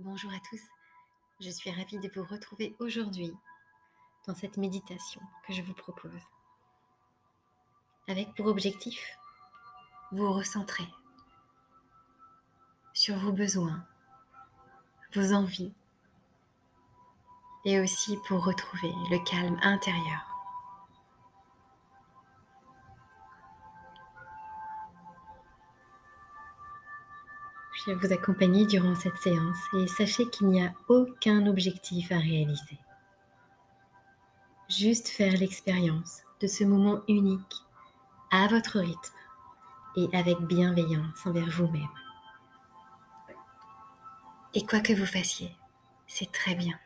Bonjour à tous, je suis ravie de vous retrouver aujourd'hui dans cette méditation que je vous propose. Avec pour objectif, vous recentrer sur vos besoins, vos envies et aussi pour retrouver le calme intérieur. Je vais vous accompagner durant cette séance et sachez qu'il n'y a aucun objectif à réaliser. Juste faire l'expérience de ce moment unique à votre rythme et avec bienveillance envers vous-même. Et quoi que vous fassiez, c'est très bien.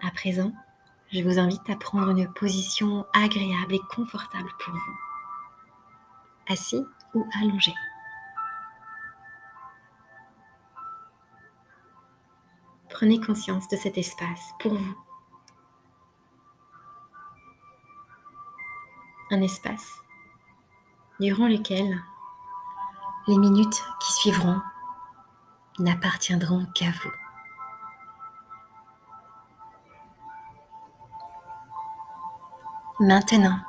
À présent, je vous invite à prendre une position agréable et confortable pour vous, assis ou allongé. Prenez conscience de cet espace pour vous. Un espace durant lequel les minutes qui suivront n'appartiendront qu'à vous. Maintenant,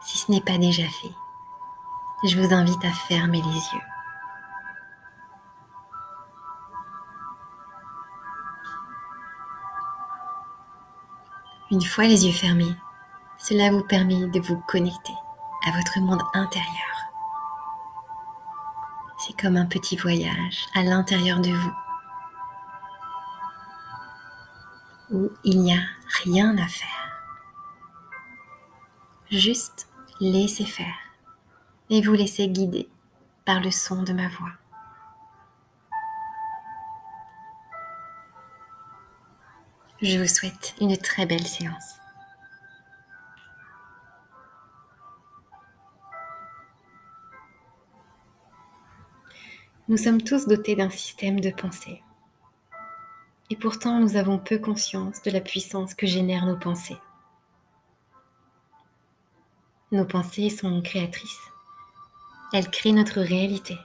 si ce n'est pas déjà fait, je vous invite à fermer les yeux. Une fois les yeux fermés, cela vous permet de vous connecter à votre monde intérieur. C'est comme un petit voyage à l'intérieur de vous où il n'y a rien à faire. Juste laissez faire et vous laissez guider par le son de ma voix. Je vous souhaite une très belle séance. Nous sommes tous dotés d'un système de pensée. Et pourtant, nous avons peu conscience de la puissance que génèrent nos pensées. Nos pensées sont créatrices. Elles créent notre réalité.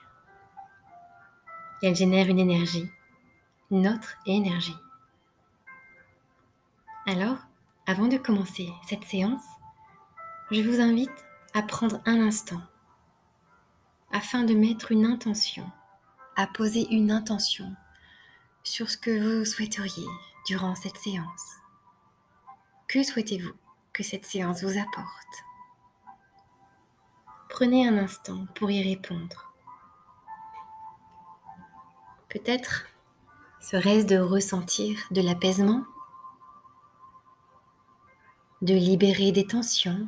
Elles génèrent une énergie, notre énergie. Alors, avant de commencer cette séance, je vous invite à prendre un instant afin de mettre une intention, à poser une intention sur ce que vous souhaiteriez durant cette séance. Que souhaitez-vous que cette séance vous apporte? Prenez un instant pour y répondre. Peut-être serait-ce de ressentir de l'apaisement, de libérer des tensions,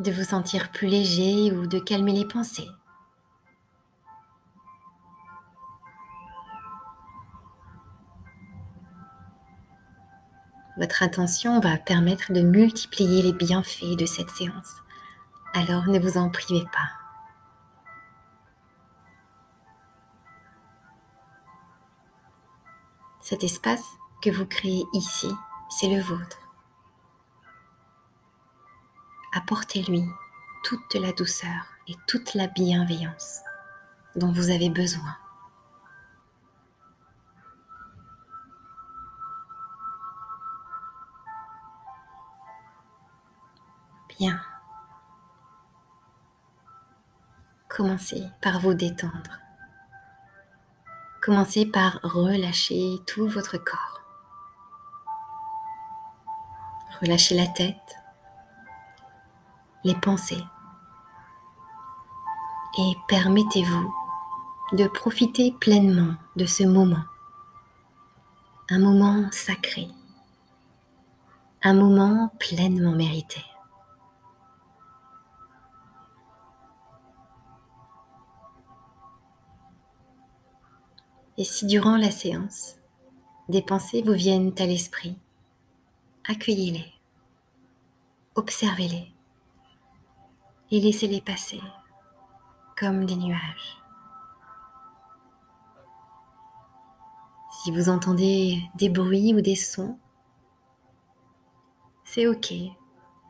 de vous sentir plus léger ou de calmer les pensées. Votre attention va permettre de multiplier les bienfaits de cette séance. Alors ne vous en privez pas. Cet espace que vous créez ici, c'est le vôtre. Apportez-lui toute la douceur et toute la bienveillance dont vous avez besoin. Commencez par vous détendre. Commencez par relâcher tout votre corps. Relâchez la tête, les pensées et permettez-vous de profiter pleinement de ce moment. Un moment sacré, un moment pleinement mérité. Et si durant la séance, des pensées vous viennent à l'esprit, accueillez-les, observez-les et laissez-les passer comme des nuages. Si vous entendez des bruits ou des sons, c'est ok,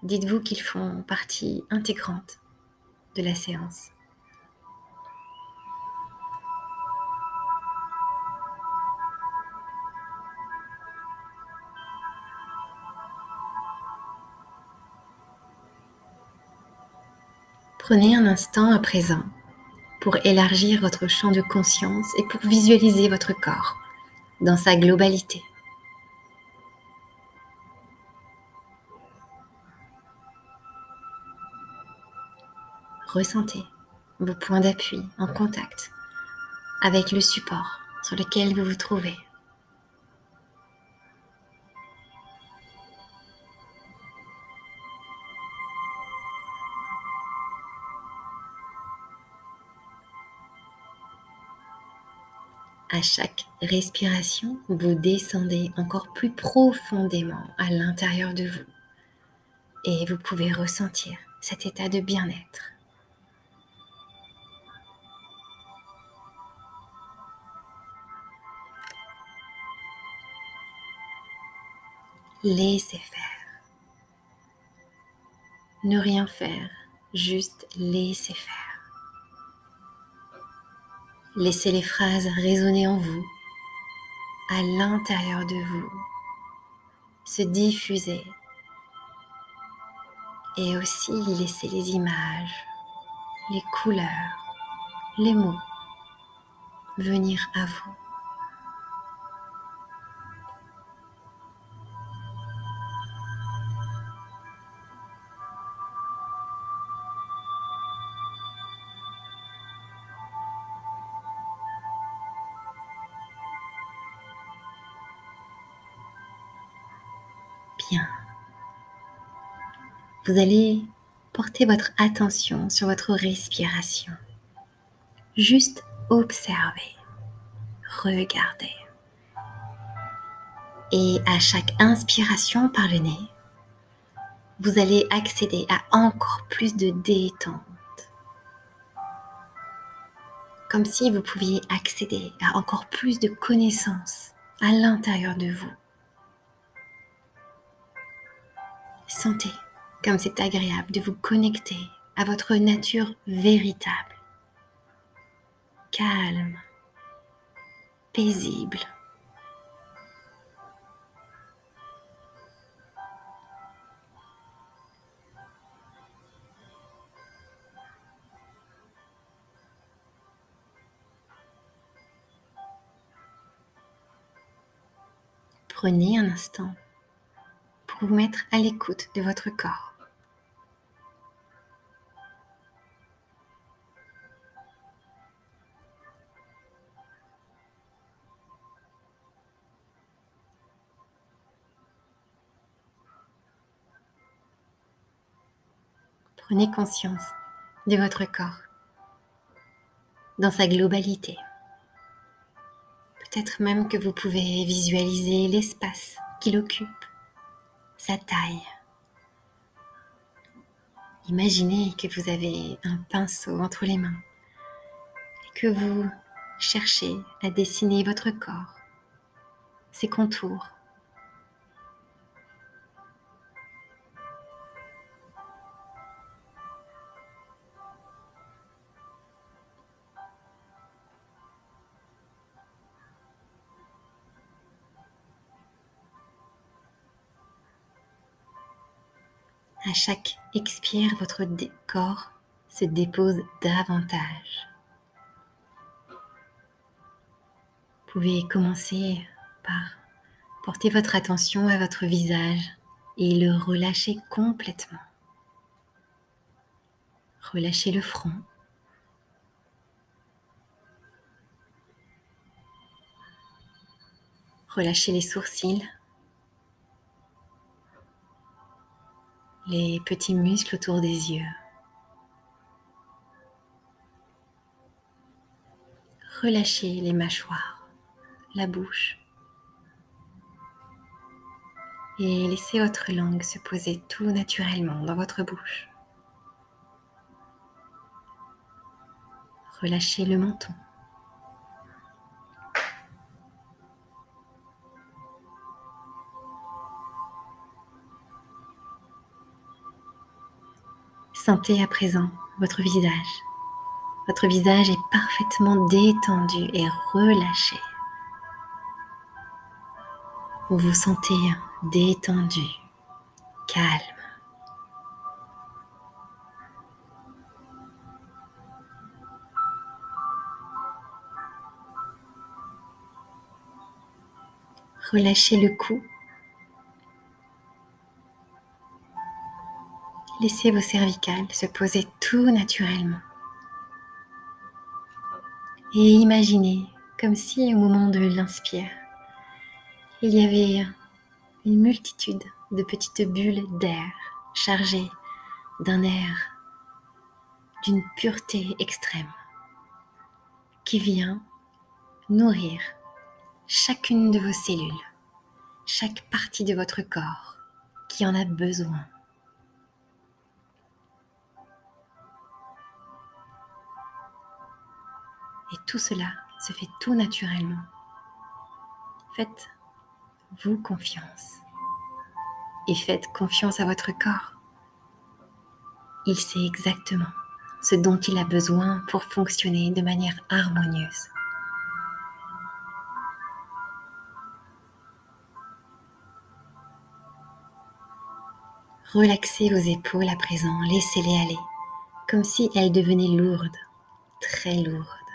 Dites-vous qu'ils font partie intégrante de la séance. Prenez un instant à présent pour élargir votre champ de conscience et pour visualiser votre corps dans sa globalité. Ressentez vos points d'appui en contact avec le support sur lequel vous vous trouvez. À chaque respiration, vous descendez encore plus profondément à l'intérieur de vous et vous pouvez ressentir cet état de bien-être. Laissez faire. Ne rien faire, juste laissez faire. Laissez les phrases résonner en vous, à l'intérieur de vous, se diffuser. Et aussi laissez les images, les couleurs, les mots venir à vous. Vous allez porter votre attention sur votre respiration. Juste observer, regarder. Et à chaque inspiration par le nez, vous allez accéder à encore plus de détente. Comme si vous pouviez accéder à encore plus de connaissances à l'intérieur de vous. Sentez comme c'est agréable de vous connecter à votre nature véritable, calme, paisible. Prenez un instant vous mettre à l'écoute de votre corps. Prenez conscience de votre corps dans sa globalité. Peut-être même que vous pouvez visualiser l'espace qu'il occupe Imaginez que vous avez un pinceau entre les mains et que vous cherchez à dessiner votre corps, ses contours. Chaque expire, votre corps se dépose davantage. Vous pouvez commencer par porter votre attention à votre visage et le relâcher complètement. Relâchez le front. Relâchez les sourcils. Les petits muscles autour des yeux. Relâchez les mâchoires, la bouche et laissez votre langue se poser tout naturellement dans votre bouche. Relâchez le menton. Sentez à présent votre visage. Votre visage est parfaitement détendu et relâché. Vous vous sentez détendu, calme. Relâchez le cou. Laissez vos cervicales se poser tout naturellement. Et imaginez comme si au moment de l'inspire, il y avait une multitude de petites bulles d'air chargées d'un air d'une pureté extrême qui vient nourrir chacune de vos cellules, chaque partie de votre corps qui en a besoin. Et tout cela se fait tout naturellement. Faites-vous confiance. Et faites confiance à votre corps. Il sait exactement ce dont il a besoin pour fonctionner de manière harmonieuse. Relaxez vos épaules à présent, laissez-les aller, comme si elles devenaient lourdes, très lourdes.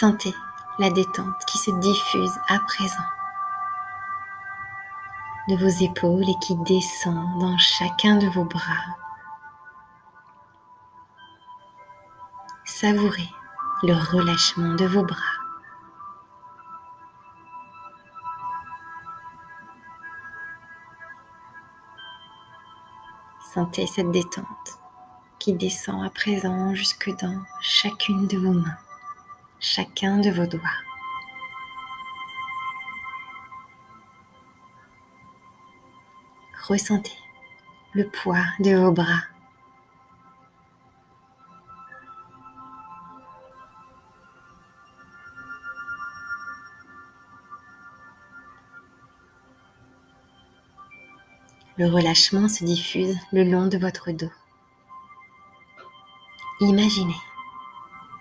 Sentez la détente qui se diffuse à présent de vos épaules et qui descend dans chacun de vos bras. Savourez le relâchement de vos bras. Sentez cette détente qui descend à présent jusque dans chacune de vos mains, chacun de vos doigts. Ressentez le poids de vos bras. Le relâchement se diffuse le long de votre dos. Imaginez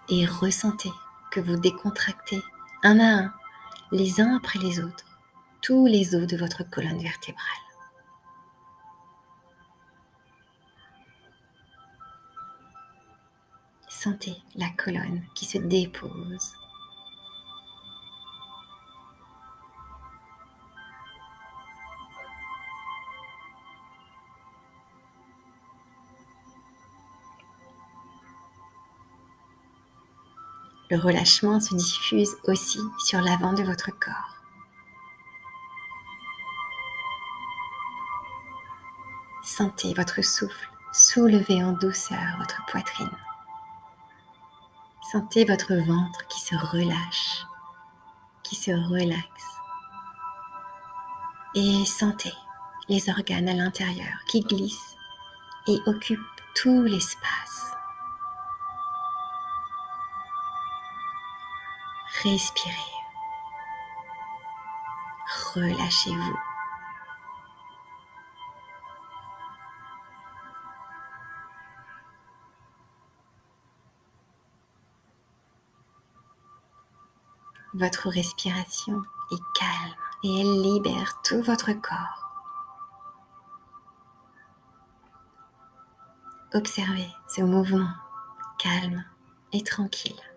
et ressentez vous décontractez un à un, les uns après les autres, tous les os de votre colonne vertébrale. Sentez la colonne qui se dépose Le relâchement se diffuse aussi sur l'avant de votre corps. Sentez votre souffle soulever en douceur votre poitrine. Sentez votre ventre qui se relâche, qui se relaxe. Et sentez les organes à l'intérieur qui glissent et occupent tout l'espace. Respirez. Relâchez-vous. Votre respiration est calme et elle libère tout votre corps. Observez ce mouvement calme et tranquille.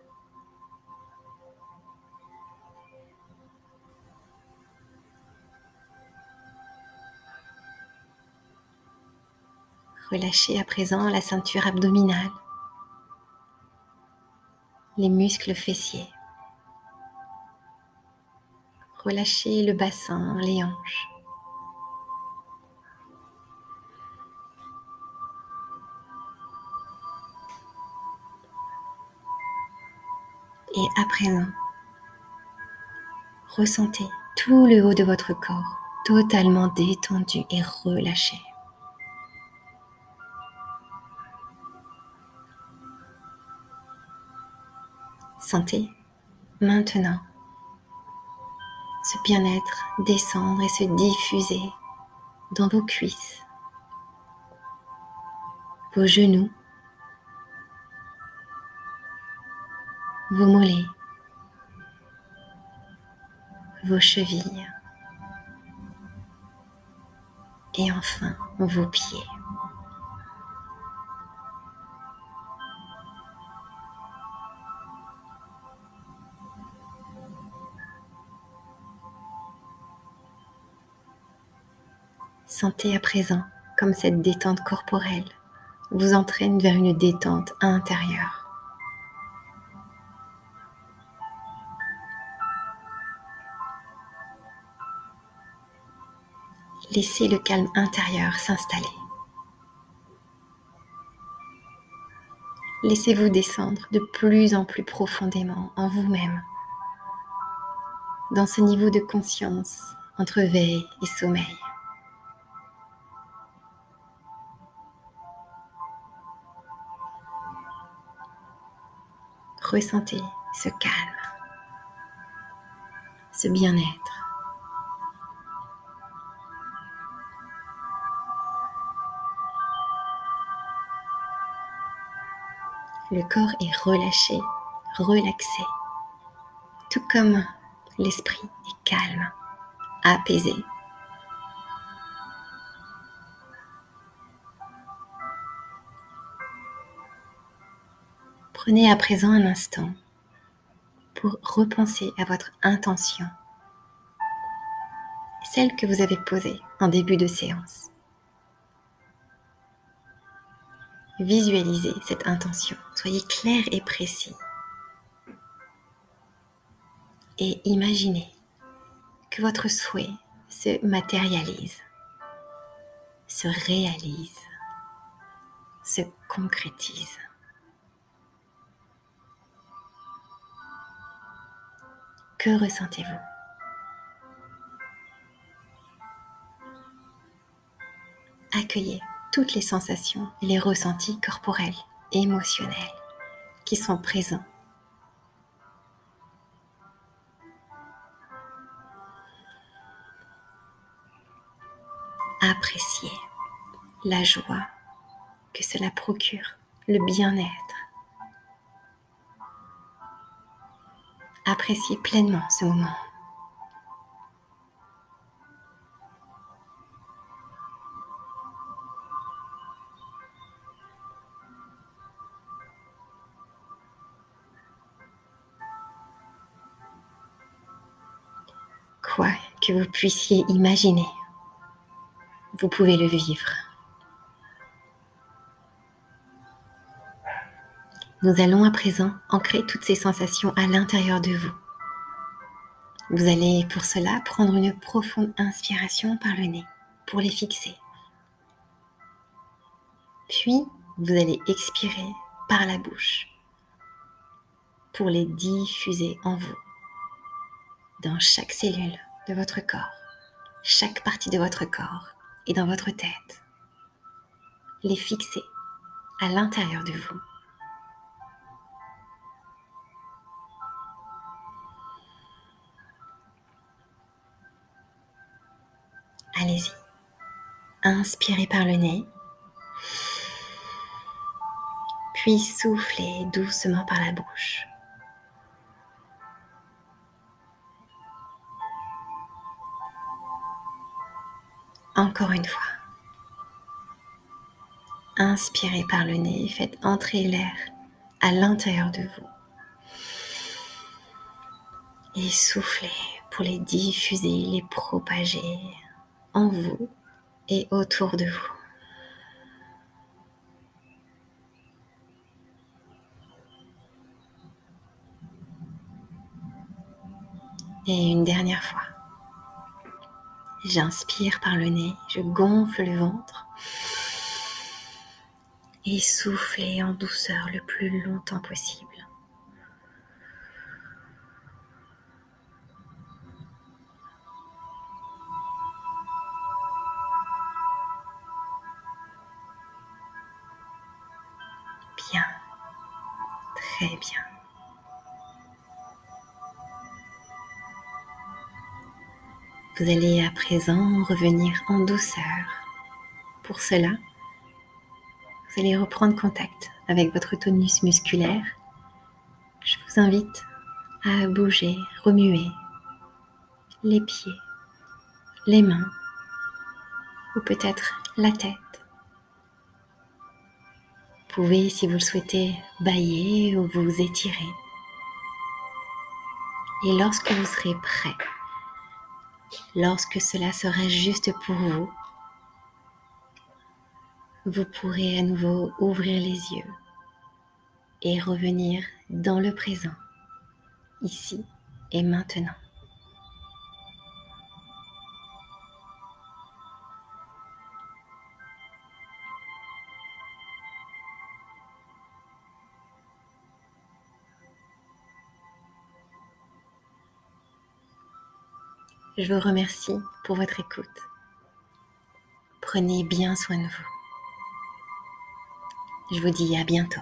Relâchez à présent la ceinture abdominale, les muscles fessiers. Relâchez le bassin, les hanches. Et à présent, ressentez tout le haut de votre corps totalement détendu et relâché. Sentez maintenant ce bien-être descendre et se diffuser dans vos cuisses, vos genoux, vos mollets, vos chevilles et enfin vos pieds. Sentez à présent comme cette détente corporelle vous entraîne vers une détente intérieure. Laissez le calme intérieur s'installer. Laissez-vous descendre de plus en plus profondément en vous-même, dans ce niveau de conscience entre veille et sommeil. Ressentez ce calme, ce bien-être. Le corps est relâché, relaxé, tout comme l'esprit est calme, apaisé. Prenez à présent un instant pour repenser à votre intention, celle que vous avez posée en début de séance. Visualisez cette intention, soyez clair et précis. Et imaginez que votre souhait se matérialise, se réalise, se concrétise. Que ressentez-vous? Accueillez toutes les sensations et les ressentis corporels et émotionnels qui sont présents. Appréciez la joie que cela procure, le bien-être Appréciez pleinement ce moment. Quoi que vous puissiez imaginer, vous pouvez le vivre. Nous allons à présent ancrer toutes ces sensations à l'intérieur de vous. Vous allez pour cela prendre une profonde inspiration par le nez pour les fixer. Puis, vous allez expirer par la bouche pour les diffuser en vous, dans chaque cellule de votre corps, chaque partie de votre corps et dans votre tête. Les fixer à l'intérieur de vous. Allez-y. Inspirez par le nez. Puis soufflez doucement par la bouche. Encore une fois. Inspirez par le nez, faites entrer l'air à l'intérieur de vous. Et soufflez pour les diffuser, les propager en vous et autour de vous. Et une dernière fois. J'inspire par le nez, je gonfle le ventre et soufflez en douceur le plus longtemps possible. Vous allez à présent revenir en douceur. Pour cela, vous allez reprendre contact avec votre tonus musculaire. Je vous invite à bouger, remuer les pieds, les mains ou peut-être la tête. Vous pouvez, si vous le souhaitez, bailler ou vous étirer. Et lorsque vous serez prêt, lorsque cela sera juste pour vous, vous pourrez à nouveau ouvrir les yeux et revenir dans le présent, ici et maintenant. Je vous remercie pour votre écoute. Prenez bien soin de vous. Je vous dis à bientôt.